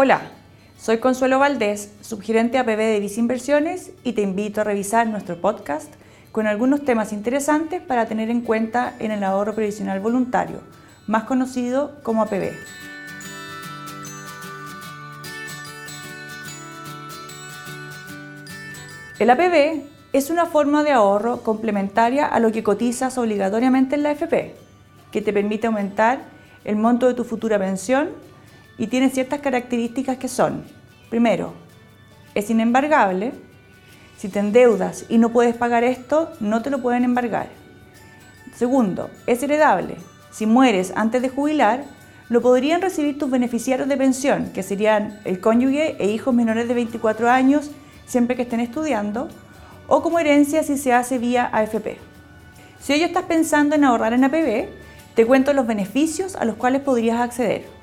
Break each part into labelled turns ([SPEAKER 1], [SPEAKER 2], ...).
[SPEAKER 1] Hola, soy Consuelo Valdés, subgerente APB de Vice Inversiones y te invito a revisar nuestro podcast con algunos temas interesantes para tener en cuenta en el ahorro previsional voluntario, más conocido como APB. El APB es una forma de ahorro complementaria a lo que cotizas obligatoriamente en la AFP, que te permite aumentar el monto de tu futura pensión y tiene ciertas características que son, primero, es inembargable, si te endeudas y no puedes pagar esto, no te lo pueden embargar. Segundo, es heredable, si mueres antes de jubilar, lo podrían recibir tus beneficiarios de pensión, que serían el cónyuge e hijos menores de 24 años, siempre que estén estudiando, o como herencia si se hace vía AFP. Si hoy estás pensando en ahorrar en APB, te cuento los beneficios a los cuales podrías acceder.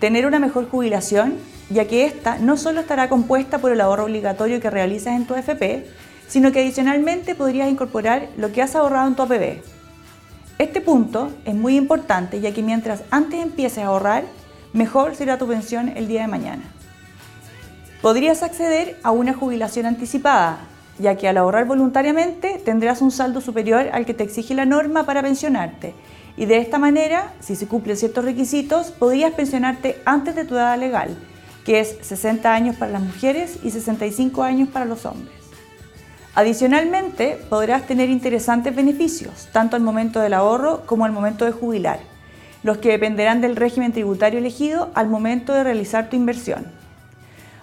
[SPEAKER 1] Tener una mejor jubilación, ya que esta no solo estará compuesta por el ahorro obligatorio que realizas en tu AFP, sino que adicionalmente podrías incorporar lo que has ahorrado en tu APB. Este punto es muy importante ya que mientras antes empieces a ahorrar, mejor será tu pensión el día de mañana. Podrías acceder a una jubilación anticipada, ya que al ahorrar voluntariamente tendrás un saldo superior al que te exige la norma para pensionarte. Y de esta manera, si se cumplen ciertos requisitos, podrías pensionarte antes de tu edad legal, que es 60 años para las mujeres y 65 años para los hombres. Adicionalmente, podrás tener interesantes beneficios, tanto al momento del ahorro como al momento de jubilar, los que dependerán del régimen tributario elegido al momento de realizar tu inversión.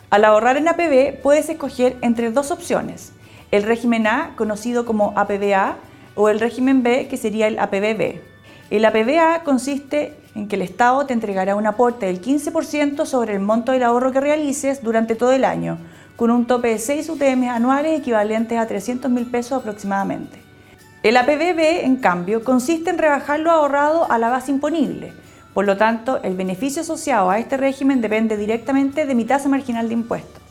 [SPEAKER 1] Al ahorrar en APB puedes escoger entre dos opciones, el régimen A, conocido como APBA, o el régimen B, que sería el APBB. El APBA consiste en que el Estado te entregará un aporte del 15% sobre el monto del ahorro que realices durante todo el año, con un tope de 6 UTM anuales equivalentes a 300 mil pesos aproximadamente. El APBB, en cambio, consiste en rebajar lo ahorrado a la base imponible. Por lo tanto, el beneficio asociado a este régimen depende directamente de mi tasa marginal de impuestos.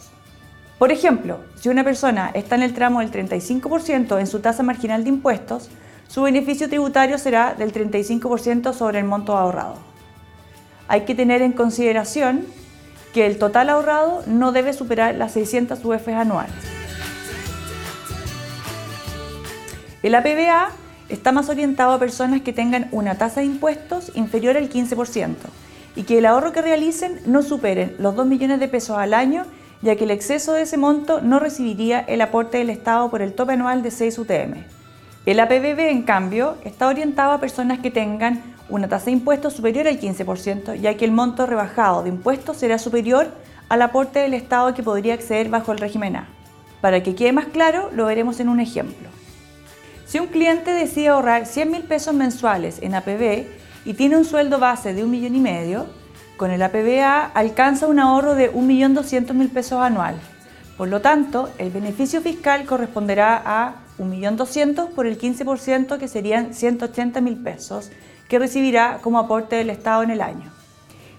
[SPEAKER 1] Por ejemplo, si una persona está en el tramo del 35% en su tasa marginal de impuestos, su beneficio tributario será del 35% sobre el monto ahorrado. Hay que tener en consideración que el total ahorrado no debe superar las 600 UF anuales. El APBA está más orientado a personas que tengan una tasa de impuestos inferior al 15% y que el ahorro que realicen no superen los 2 millones de pesos al año ya que el exceso de ese monto no recibiría el aporte del Estado por el tope anual de 6 UTM. El APBB, en cambio, está orientado a personas que tengan una tasa de impuestos superior al 15%, ya que el monto rebajado de impuestos será superior al aporte del Estado que podría acceder bajo el régimen A. Para que quede más claro, lo veremos en un ejemplo. Si un cliente decide ahorrar 100 mil pesos mensuales en APB y tiene un sueldo base de un millón y medio, con el APBA alcanza un ahorro de 1.200.000 pesos anual. Por lo tanto, el beneficio fiscal corresponderá a 1.200.000 por el 15% que serían 180.000 pesos que recibirá como aporte del Estado en el año.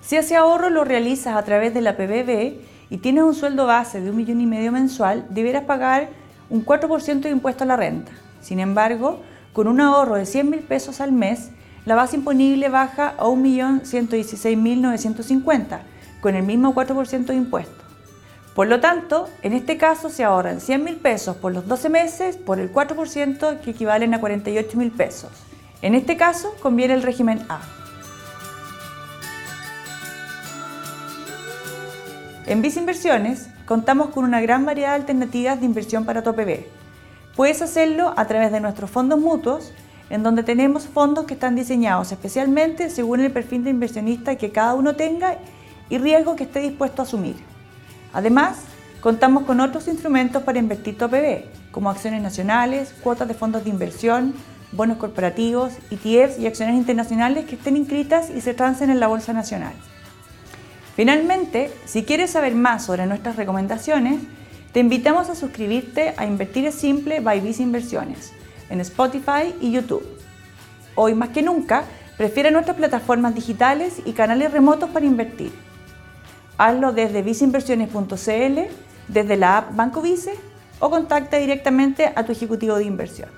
[SPEAKER 1] Si ese ahorro lo realizas a través de la PBB y tienes un sueldo base de un millón y medio mensual, deberás pagar un 4% de impuesto a la renta. Sin embargo, con un ahorro de 100.000 pesos al mes, la base imponible baja a 1.116.950, con el mismo 4% de impuesto. Por lo tanto, en este caso se ahorran 100.000 pesos por los 12 meses por el 4% que equivalen a 48.000 pesos. En este caso conviene el régimen A. En Vice Inversiones contamos con una gran variedad de alternativas de inversión para tu APB. Puedes hacerlo a través de nuestros fondos mutuos en donde tenemos fondos que están diseñados especialmente según el perfil de inversionista que cada uno tenga y riesgo que esté dispuesto a asumir. Además, contamos con otros instrumentos para invertir tu como acciones nacionales, cuotas de fondos de inversión, bonos corporativos, ETFs y acciones internacionales que estén inscritas y se transen en la Bolsa Nacional. Finalmente, si quieres saber más sobre nuestras recomendaciones, te invitamos a suscribirte a Invertir es Simple by Visa Inversiones en Spotify y YouTube. Hoy más que nunca, prefiere nuestras plataformas digitales y canales remotos para invertir. Hazlo desde viceinversiones.cl, desde la app Banco Vice o contacta directamente a tu ejecutivo de inversión.